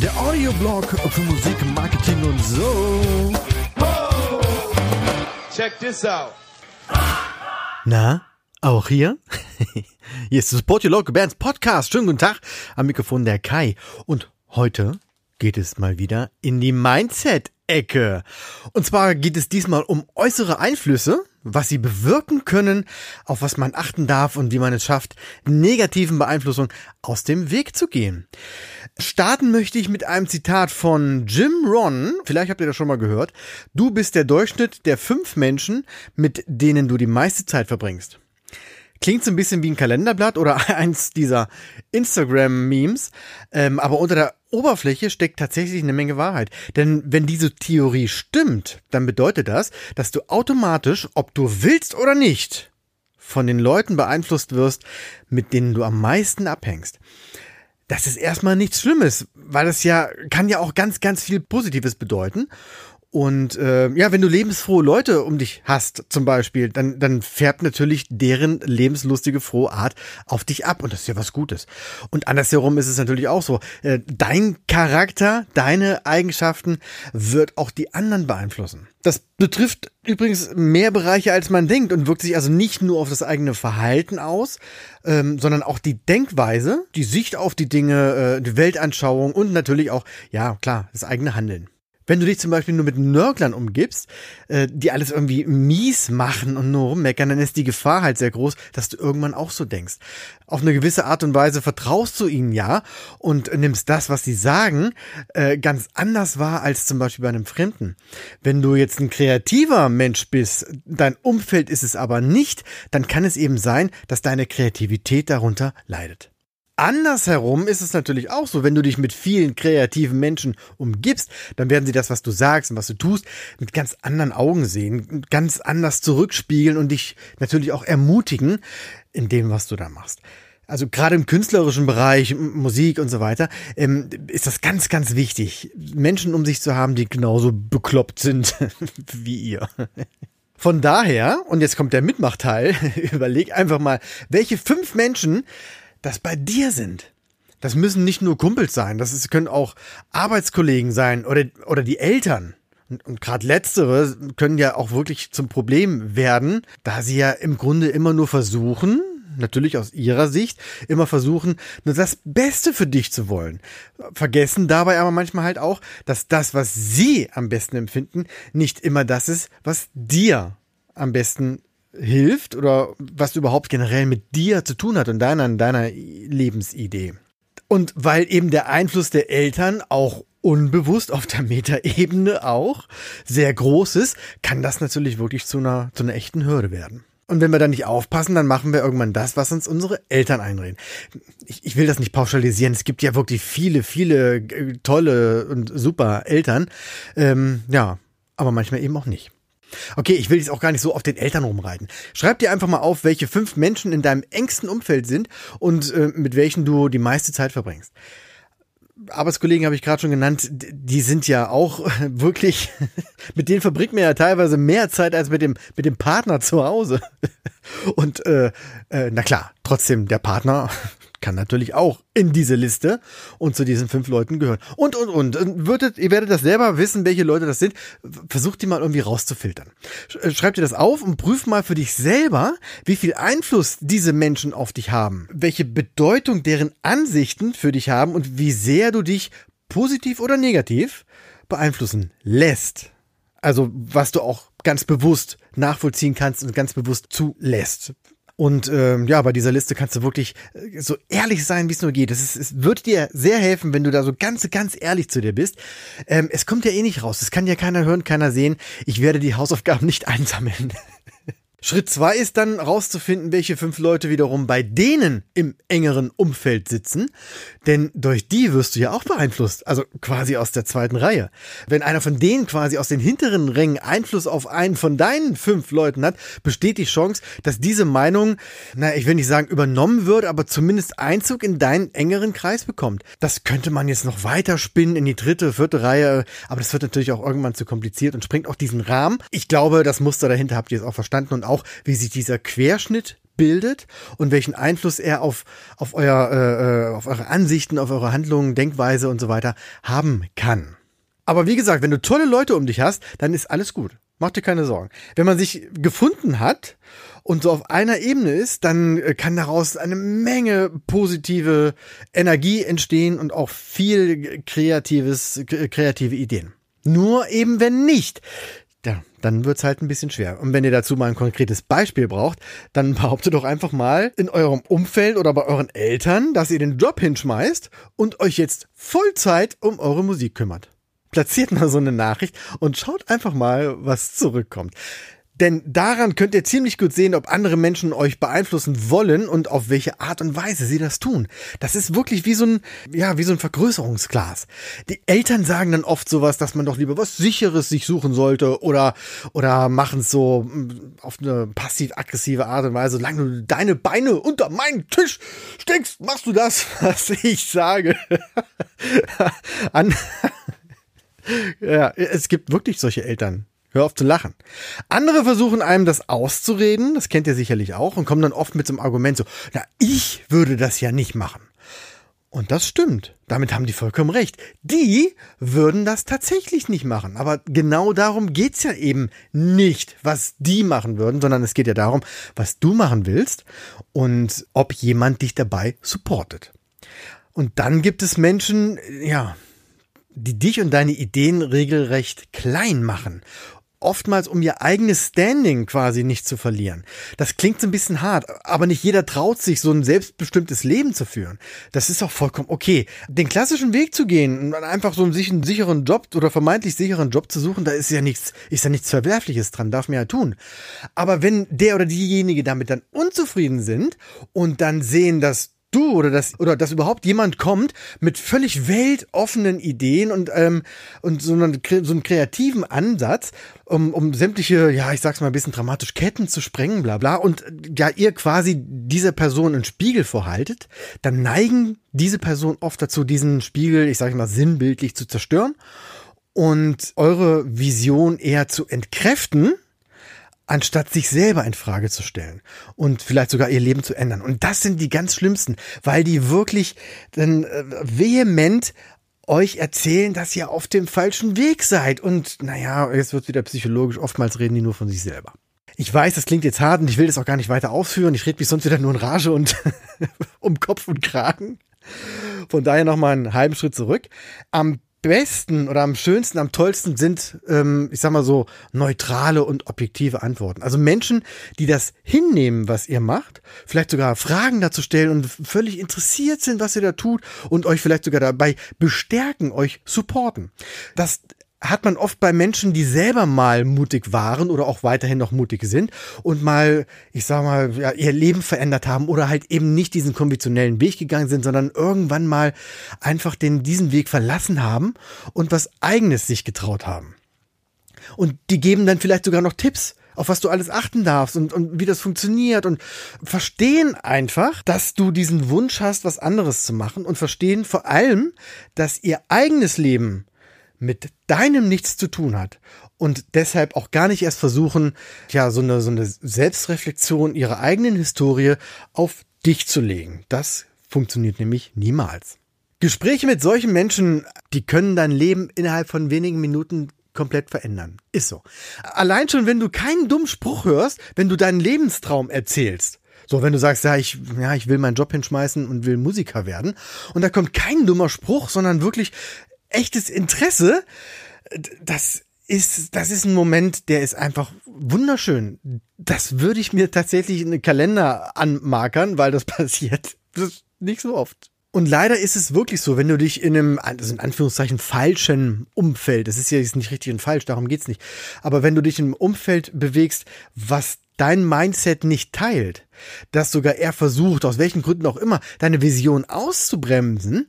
Der Audioblog für Musik, Marketing und so. Check this out. Na, auch hier? hier ist das Support Your Local Bands Podcast. Schönen guten Tag. Am Mikrofon der Kai. Und heute geht es mal wieder in die Mindset-Ecke. Und zwar geht es diesmal um äußere Einflüsse, was sie bewirken können, auf was man achten darf und wie man es schafft, negativen Beeinflussungen aus dem Weg zu gehen. Starten möchte ich mit einem Zitat von Jim Ron. Vielleicht habt ihr das schon mal gehört. Du bist der Durchschnitt der fünf Menschen, mit denen du die meiste Zeit verbringst. Klingt so ein bisschen wie ein Kalenderblatt oder eins dieser Instagram-Memes, ähm, aber unter der Oberfläche steckt tatsächlich eine Menge Wahrheit. Denn wenn diese Theorie stimmt, dann bedeutet das, dass du automatisch, ob du willst oder nicht, von den Leuten beeinflusst wirst, mit denen du am meisten abhängst. Das ist erstmal nichts Schlimmes, weil es ja kann ja auch ganz, ganz viel Positives bedeuten. Und äh, ja, wenn du lebensfrohe Leute um dich hast, zum Beispiel, dann, dann färbt natürlich deren lebenslustige, frohe Art auf dich ab. Und das ist ja was Gutes. Und andersherum ist es natürlich auch so. Äh, dein Charakter, deine Eigenschaften wird auch die anderen beeinflussen. Das betrifft übrigens mehr Bereiche, als man denkt und wirkt sich also nicht nur auf das eigene Verhalten aus, ähm, sondern auch die Denkweise, die Sicht auf die Dinge, äh, die Weltanschauung und natürlich auch, ja klar, das eigene Handeln. Wenn du dich zum Beispiel nur mit Nörglern umgibst, äh, die alles irgendwie mies machen und nur rummeckern, dann ist die Gefahr halt sehr groß, dass du irgendwann auch so denkst. Auf eine gewisse Art und Weise vertraust du ihnen ja und nimmst das, was sie sagen, äh, ganz anders wahr als zum Beispiel bei einem Fremden. Wenn du jetzt ein kreativer Mensch bist, dein Umfeld ist es aber nicht, dann kann es eben sein, dass deine Kreativität darunter leidet. Andersherum ist es natürlich auch so, wenn du dich mit vielen kreativen Menschen umgibst, dann werden sie das, was du sagst und was du tust, mit ganz anderen Augen sehen, ganz anders zurückspiegeln und dich natürlich auch ermutigen in dem, was du da machst. Also gerade im künstlerischen Bereich, Musik und so weiter, ähm, ist das ganz, ganz wichtig, Menschen um sich zu haben, die genauso bekloppt sind wie ihr. Von daher, und jetzt kommt der Mitmachteil, überleg einfach mal, welche fünf Menschen das bei dir sind. Das müssen nicht nur Kumpels sein, das ist, können auch Arbeitskollegen sein oder, oder die Eltern. Und, und gerade letztere können ja auch wirklich zum Problem werden, da sie ja im Grunde immer nur versuchen, natürlich aus ihrer Sicht, immer versuchen, nur das Beste für dich zu wollen. Vergessen dabei aber manchmal halt auch, dass das, was sie am besten empfinden, nicht immer das ist, was dir am besten hilft oder was überhaupt generell mit dir zu tun hat und deiner, deiner Lebensidee. Und weil eben der Einfluss der Eltern auch unbewusst auf der Metaebene auch sehr groß ist, kann das natürlich wirklich zu einer, zu einer echten Hürde werden. Und wenn wir dann nicht aufpassen, dann machen wir irgendwann das, was uns unsere Eltern einreden. Ich, ich will das nicht pauschalisieren. Es gibt ja wirklich viele, viele äh, tolle und super Eltern. Ähm, ja, aber manchmal eben auch nicht. Okay, ich will jetzt auch gar nicht so auf den Eltern rumreiten. Schreib dir einfach mal auf, welche fünf Menschen in deinem engsten Umfeld sind und äh, mit welchen du die meiste Zeit verbringst. Arbeitskollegen habe ich gerade schon genannt, die sind ja auch wirklich, mit denen verbringt man ja teilweise mehr Zeit als mit dem, mit dem Partner zu Hause. Und äh, äh, na klar, trotzdem, der Partner kann natürlich auch in diese Liste und zu diesen fünf Leuten gehören. Und, und, und. Würdet, ihr werdet das selber wissen, welche Leute das sind. Versucht die mal irgendwie rauszufiltern. Äh, schreibt dir das auf und prüf mal für dich selber, wie viel Einfluss diese Menschen auf dich haben. Welche Bedeutung deren Ansichten für dich haben und wie sehr du dich positiv oder negativ beeinflussen lässt. Also, was du auch ganz bewusst nachvollziehen kannst und ganz bewusst zulässt. Und ähm, ja, bei dieser Liste kannst du wirklich äh, so ehrlich sein, wie es nur geht. Es, ist, es wird dir sehr helfen, wenn du da so ganz, ganz ehrlich zu dir bist. Ähm, es kommt ja eh nicht raus. Es kann ja keiner hören, keiner sehen. Ich werde die Hausaufgaben nicht einsammeln. Schritt zwei ist dann rauszufinden, welche fünf Leute wiederum bei denen im engeren Umfeld sitzen. Denn durch die wirst du ja auch beeinflusst. Also quasi aus der zweiten Reihe. Wenn einer von denen quasi aus den hinteren Rängen Einfluss auf einen von deinen fünf Leuten hat, besteht die Chance, dass diese Meinung, na, ich will nicht sagen übernommen wird, aber zumindest Einzug in deinen engeren Kreis bekommt. Das könnte man jetzt noch weiter spinnen in die dritte, vierte Reihe. Aber das wird natürlich auch irgendwann zu kompliziert und springt auch diesen Rahmen. Ich glaube, das Muster dahinter habt ihr jetzt auch verstanden und auch, wie sich dieser Querschnitt bildet und welchen Einfluss er auf, auf, euer, äh, äh, auf eure Ansichten, auf eure Handlungen, Denkweise und so weiter haben kann. Aber wie gesagt, wenn du tolle Leute um dich hast, dann ist alles gut. Mach dir keine Sorgen. Wenn man sich gefunden hat und so auf einer Ebene ist, dann äh, kann daraus eine Menge positive Energie entstehen und auch viel kreatives, kreative Ideen. Nur eben wenn nicht dann wird's halt ein bisschen schwer. Und wenn ihr dazu mal ein konkretes Beispiel braucht, dann behauptet doch einfach mal in eurem Umfeld oder bei euren Eltern, dass ihr den Job hinschmeißt und euch jetzt Vollzeit um eure Musik kümmert. Platziert mal so eine Nachricht und schaut einfach mal, was zurückkommt. Denn daran könnt ihr ziemlich gut sehen, ob andere Menschen euch beeinflussen wollen und auf welche Art und Weise sie das tun. Das ist wirklich wie so ein, ja, wie so ein Vergrößerungsglas. Die Eltern sagen dann oft sowas, dass man doch lieber was sicheres sich suchen sollte oder, oder machen es so mm, auf eine passiv-aggressive Art und Weise. Solange du deine Beine unter meinen Tisch steckst, machst du das, was ich sage. An, ja, es gibt wirklich solche Eltern. Hör auf zu lachen. Andere versuchen einem das auszureden, das kennt ihr sicherlich auch, und kommen dann oft mit so einem Argument so, na, ich würde das ja nicht machen. Und das stimmt. Damit haben die vollkommen recht. Die würden das tatsächlich nicht machen. Aber genau darum geht's ja eben nicht, was die machen würden, sondern es geht ja darum, was du machen willst und ob jemand dich dabei supportet. Und dann gibt es Menschen, ja, die dich und deine Ideen regelrecht klein machen oftmals um ihr eigenes Standing quasi nicht zu verlieren. Das klingt so ein bisschen hart, aber nicht jeder traut sich, so ein selbstbestimmtes Leben zu führen. Das ist auch vollkommen okay. Den klassischen Weg zu gehen und einfach so einen sicheren Job oder vermeintlich sicheren Job zu suchen, da ist ja nichts, ist ja nichts Verwerfliches dran, darf man ja tun. Aber wenn der oder diejenige damit dann unzufrieden sind und dann sehen, dass du oder dass oder dass überhaupt jemand kommt mit völlig weltoffenen Ideen und ähm, und so einen, so einen kreativen Ansatz, um, um sämtliche, ja, ich sag's mal ein bisschen dramatisch, Ketten zu sprengen, bla bla, und ja, ihr quasi dieser Person einen Spiegel vorhaltet, dann neigen diese Person oft dazu, diesen Spiegel, ich sag mal, sinnbildlich zu zerstören und eure Vision eher zu entkräften anstatt sich selber in Frage zu stellen und vielleicht sogar ihr Leben zu ändern. Und das sind die ganz schlimmsten, weil die wirklich dann äh, vehement euch erzählen, dass ihr auf dem falschen Weg seid. Und naja, jetzt wird wieder psychologisch, oftmals reden die nur von sich selber. Ich weiß, das klingt jetzt hart und ich will das auch gar nicht weiter ausführen. Ich rede mich sonst wieder nur in Rage und um Kopf und Kragen. Von daher nochmal einen halben Schritt zurück. Am besten oder am schönsten, am tollsten sind, ähm, ich sag mal so, neutrale und objektive Antworten. Also Menschen, die das hinnehmen, was ihr macht, vielleicht sogar Fragen dazu stellen und völlig interessiert sind, was ihr da tut und euch vielleicht sogar dabei bestärken, euch supporten. Das hat man oft bei Menschen, die selber mal mutig waren oder auch weiterhin noch mutig sind und mal, ich sag mal, ja, ihr Leben verändert haben oder halt eben nicht diesen konventionellen Weg gegangen sind, sondern irgendwann mal einfach den, diesen Weg verlassen haben und was eigenes sich getraut haben. Und die geben dann vielleicht sogar noch Tipps, auf was du alles achten darfst und, und wie das funktioniert und verstehen einfach, dass du diesen Wunsch hast, was anderes zu machen und verstehen vor allem, dass ihr eigenes Leben mit deinem nichts zu tun hat und deshalb auch gar nicht erst versuchen, ja, so eine, so eine Selbstreflexion ihrer eigenen Historie auf dich zu legen. Das funktioniert nämlich niemals. Gespräche mit solchen Menschen, die können dein Leben innerhalb von wenigen Minuten komplett verändern. Ist so. Allein schon, wenn du keinen dummen Spruch hörst, wenn du deinen Lebenstraum erzählst. So, wenn du sagst, ja, ich, ja, ich will meinen Job hinschmeißen und will Musiker werden. Und da kommt kein dummer Spruch, sondern wirklich, echtes Interesse, das ist, das ist ein Moment, der ist einfach wunderschön. Das würde ich mir tatsächlich in den Kalender anmarkern, weil das passiert. Das nicht so oft. Und leider ist es wirklich so, wenn du dich in einem, also in Anführungszeichen, falschen Umfeld, das ist ja jetzt nicht richtig und falsch, darum geht's nicht, aber wenn du dich in einem Umfeld bewegst, was dein Mindset nicht teilt, dass sogar er versucht, aus welchen Gründen auch immer, deine Vision auszubremsen,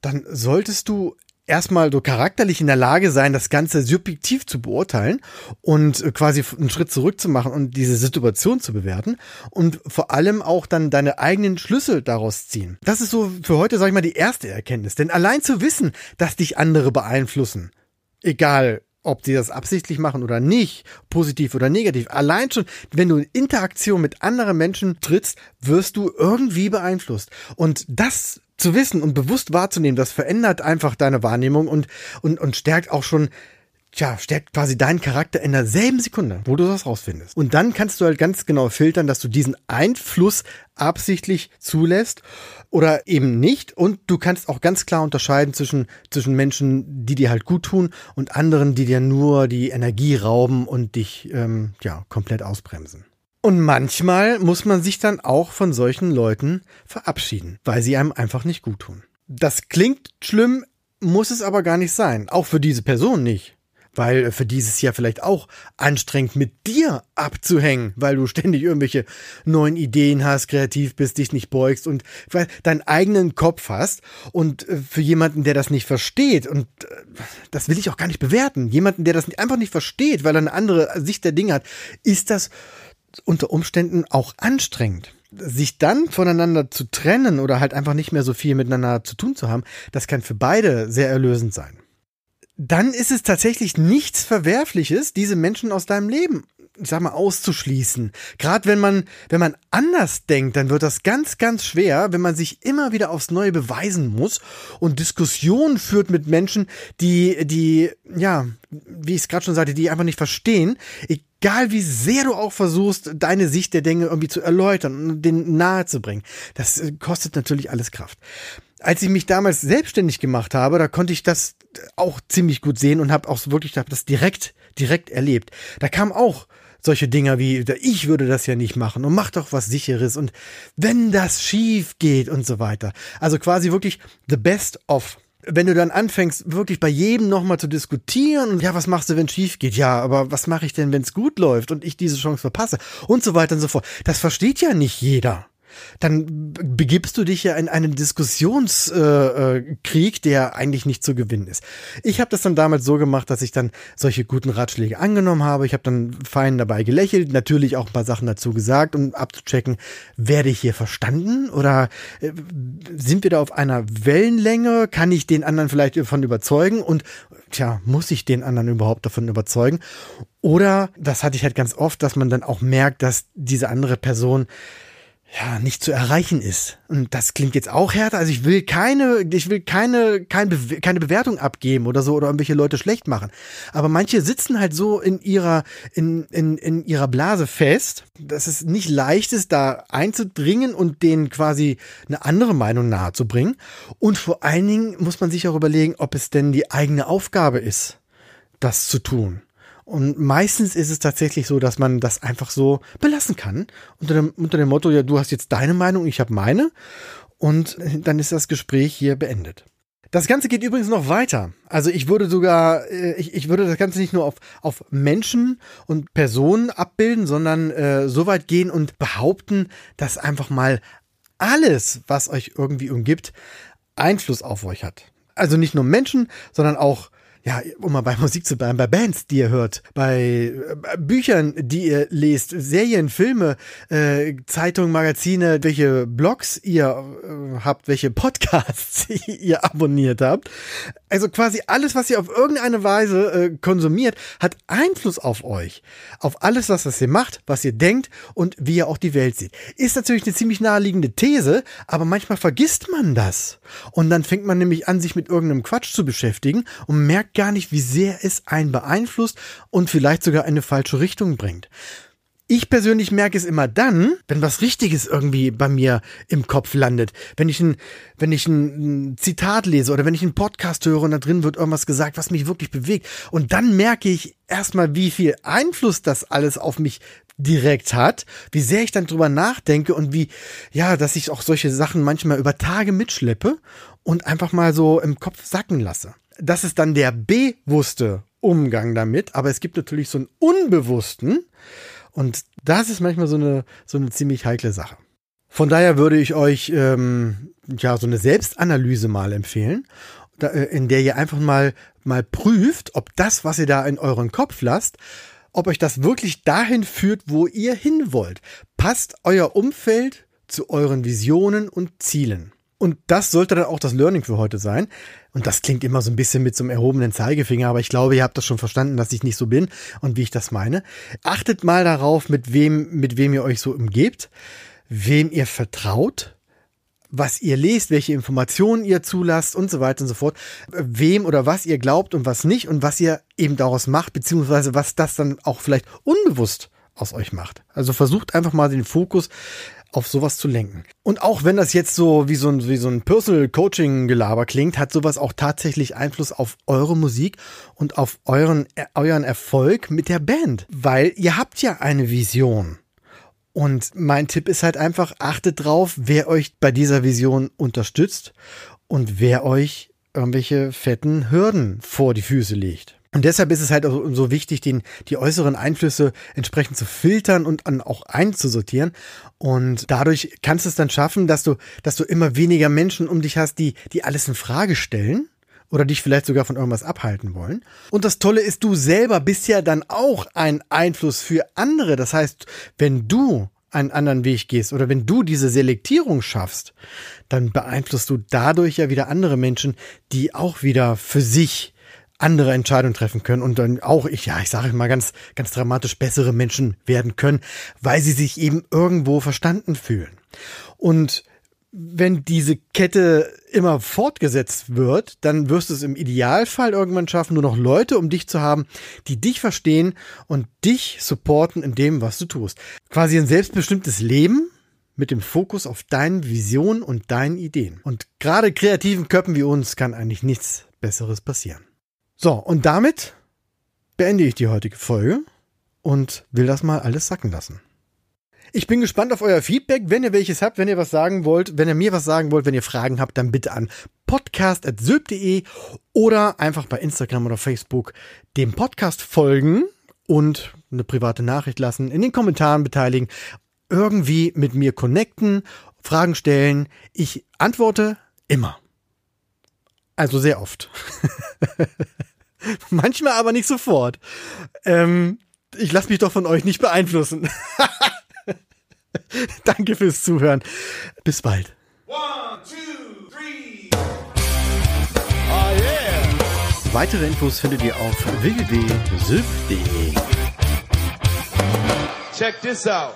dann solltest du erstmal so charakterlich in der Lage sein, das Ganze subjektiv zu beurteilen und äh, quasi einen Schritt zurück zu machen und diese Situation zu bewerten und vor allem auch dann deine eigenen Schlüsse daraus ziehen. Das ist so für heute, sag ich mal, die erste Erkenntnis. Denn allein zu wissen, dass dich andere beeinflussen, egal ob sie das absichtlich machen oder nicht, positiv oder negativ. Allein schon, wenn du in Interaktion mit anderen Menschen trittst, wirst du irgendwie beeinflusst. Und das zu wissen und bewusst wahrzunehmen, das verändert einfach deine Wahrnehmung und, und, und stärkt auch schon tja, stärkt quasi deinen Charakter in derselben Sekunde, wo du das rausfindest. Und dann kannst du halt ganz genau filtern, dass du diesen Einfluss absichtlich zulässt oder eben nicht. Und du kannst auch ganz klar unterscheiden zwischen, zwischen Menschen, die dir halt gut tun und anderen, die dir nur die Energie rauben und dich, ähm, ja, komplett ausbremsen. Und manchmal muss man sich dann auch von solchen Leuten verabschieden, weil sie einem einfach nicht gut tun. Das klingt schlimm, muss es aber gar nicht sein. Auch für diese Person nicht. Weil für dieses Jahr vielleicht auch anstrengend mit dir abzuhängen, weil du ständig irgendwelche neuen Ideen hast, kreativ bist, dich nicht beugst und deinen eigenen Kopf hast. Und äh, für jemanden, der das nicht versteht, und äh, das will ich auch gar nicht bewerten, jemanden, der das einfach nicht versteht, weil er eine andere Sicht der Dinge hat, ist das unter Umständen auch anstrengend. Sich dann voneinander zu trennen oder halt einfach nicht mehr so viel miteinander zu tun zu haben, das kann für beide sehr erlösend sein. Dann ist es tatsächlich nichts Verwerfliches, diese Menschen aus deinem Leben ich sag mal, auszuschließen. Gerade wenn man, wenn man anders denkt, dann wird das ganz, ganz schwer, wenn man sich immer wieder aufs Neue beweisen muss und Diskussionen führt mit Menschen, die, die, ja, wie ich es gerade schon sagte, die einfach nicht verstehen, egal wie sehr du auch versuchst, deine Sicht der Dinge irgendwie zu erläutern und denen bringen. Das äh, kostet natürlich alles Kraft. Als ich mich damals selbstständig gemacht habe, da konnte ich das auch ziemlich gut sehen und habe auch wirklich das direkt, direkt erlebt. Da kam auch solche Dinger wie, ich würde das ja nicht machen und mach doch was sicheres und wenn das schief geht und so weiter. Also quasi wirklich the best of wenn du dann anfängst, wirklich bei jedem nochmal zu diskutieren und ja, was machst du, wenn schief geht? Ja, aber was mache ich denn, wenn es gut läuft und ich diese Chance verpasse? Und so weiter und so fort. Das versteht ja nicht jeder dann begibst du dich ja in einen Diskussionskrieg, äh, äh der eigentlich nicht zu gewinnen ist. Ich habe das dann damals so gemacht, dass ich dann solche guten Ratschläge angenommen habe. Ich habe dann fein dabei gelächelt, natürlich auch ein paar Sachen dazu gesagt, um abzuchecken, werde ich hier verstanden oder äh, sind wir da auf einer Wellenlänge? Kann ich den anderen vielleicht davon überzeugen? Und tja, muss ich den anderen überhaupt davon überzeugen? Oder, das hatte ich halt ganz oft, dass man dann auch merkt, dass diese andere Person ja, nicht zu erreichen ist. Und das klingt jetzt auch härter. Also ich will keine, ich will keine, keine, Be keine Bewertung abgeben oder so oder irgendwelche Leute schlecht machen. Aber manche sitzen halt so in ihrer, in, in, in ihrer Blase fest, dass es nicht leicht ist, da einzudringen und denen quasi eine andere Meinung nahezubringen. Und vor allen Dingen muss man sich auch überlegen, ob es denn die eigene Aufgabe ist, das zu tun. Und meistens ist es tatsächlich so, dass man das einfach so belassen kann. Unter dem, unter dem Motto, ja, du hast jetzt deine Meinung, ich habe meine. Und dann ist das Gespräch hier beendet. Das Ganze geht übrigens noch weiter. Also ich würde sogar, äh, ich, ich würde das Ganze nicht nur auf, auf Menschen und Personen abbilden, sondern äh, so weit gehen und behaupten, dass einfach mal alles, was euch irgendwie umgibt, Einfluss auf euch hat. Also nicht nur Menschen, sondern auch ja, um mal bei Musik zu bleiben, bei Bands, die ihr hört, bei äh, Büchern, die ihr lest, Serien, Filme, äh, Zeitungen, Magazine, welche Blogs ihr äh, habt, welche Podcasts ihr abonniert habt. Also quasi alles, was ihr auf irgendeine Weise äh, konsumiert, hat Einfluss auf euch. Auf alles, was, was ihr macht, was ihr denkt und wie ihr auch die Welt seht. Ist natürlich eine ziemlich naheliegende These, aber manchmal vergisst man das. Und dann fängt man nämlich an, sich mit irgendeinem Quatsch zu beschäftigen und merkt gar nicht, wie sehr es einen beeinflusst und vielleicht sogar eine falsche Richtung bringt. Ich persönlich merke es immer dann, wenn was Richtiges irgendwie bei mir im Kopf landet. Wenn ich ein, wenn ich ein Zitat lese oder wenn ich einen Podcast höre und da drin wird irgendwas gesagt, was mich wirklich bewegt. Und dann merke ich erstmal, wie viel Einfluss das alles auf mich direkt hat, wie sehr ich dann drüber nachdenke und wie, ja, dass ich auch solche Sachen manchmal über Tage mitschleppe und einfach mal so im Kopf sacken lasse. Das ist dann der bewusste Umgang damit, aber es gibt natürlich so einen unbewussten und das ist manchmal so eine, so eine ziemlich heikle Sache. Von daher würde ich euch ähm, ja so eine Selbstanalyse mal empfehlen, da, äh, in der ihr einfach mal mal prüft, ob das, was ihr da in euren Kopf lasst, ob euch das wirklich dahin führt, wo ihr hin wollt. Passt euer Umfeld zu euren Visionen und Zielen. Und das sollte dann auch das Learning für heute sein. Und das klingt immer so ein bisschen mit so einem erhobenen Zeigefinger, aber ich glaube, ihr habt das schon verstanden, dass ich nicht so bin und wie ich das meine. Achtet mal darauf, mit wem, mit wem ihr euch so umgebt, wem ihr vertraut, was ihr lest, welche Informationen ihr zulasst und so weiter und so fort, wem oder was ihr glaubt und was nicht und was ihr eben daraus macht, beziehungsweise was das dann auch vielleicht unbewusst aus euch macht. Also versucht einfach mal den Fokus auf sowas zu lenken. Und auch wenn das jetzt so wie so ein, wie so ein Personal Coaching Gelaber klingt, hat sowas auch tatsächlich Einfluss auf eure Musik und auf euren, euren Erfolg mit der Band. Weil ihr habt ja eine Vision. Und mein Tipp ist halt einfach, achtet drauf, wer euch bei dieser Vision unterstützt und wer euch irgendwelche fetten Hürden vor die Füße legt. Und deshalb ist es halt auch so wichtig, den, die äußeren Einflüsse entsprechend zu filtern und an auch einzusortieren. Und dadurch kannst du es dann schaffen, dass du, dass du immer weniger Menschen um dich hast, die, die alles in Frage stellen oder dich vielleicht sogar von irgendwas abhalten wollen. Und das Tolle ist, du selber bist ja dann auch ein Einfluss für andere. Das heißt, wenn du einen anderen Weg gehst oder wenn du diese Selektierung schaffst, dann beeinflusst du dadurch ja wieder andere Menschen, die auch wieder für sich andere Entscheidungen treffen können und dann auch, ich, ja, ich sage mal ganz, ganz dramatisch bessere Menschen werden können, weil sie sich eben irgendwo verstanden fühlen. Und wenn diese Kette immer fortgesetzt wird, dann wirst du es im Idealfall irgendwann schaffen, nur noch Leute um dich zu haben, die dich verstehen und dich supporten in dem, was du tust. Quasi ein selbstbestimmtes Leben mit dem Fokus auf deine Vision und deinen Ideen. Und gerade kreativen Köpfen wie uns kann eigentlich nichts Besseres passieren. So, und damit beende ich die heutige Folge und will das mal alles sacken lassen. Ich bin gespannt auf euer Feedback. Wenn ihr welches habt, wenn ihr was sagen wollt, wenn ihr mir was sagen wollt, wenn ihr Fragen habt, dann bitte an podcast.sylp.de oder einfach bei Instagram oder Facebook dem Podcast folgen und eine private Nachricht lassen, in den Kommentaren beteiligen, irgendwie mit mir connecten, Fragen stellen. Ich antworte immer. Also sehr oft. Manchmal aber nicht sofort. Ähm, ich lasse mich doch von euch nicht beeinflussen. Danke fürs Zuhören. Bis bald. One, two, three. Oh yeah. Weitere Infos findet ihr auf www.sylph.de. Check this out.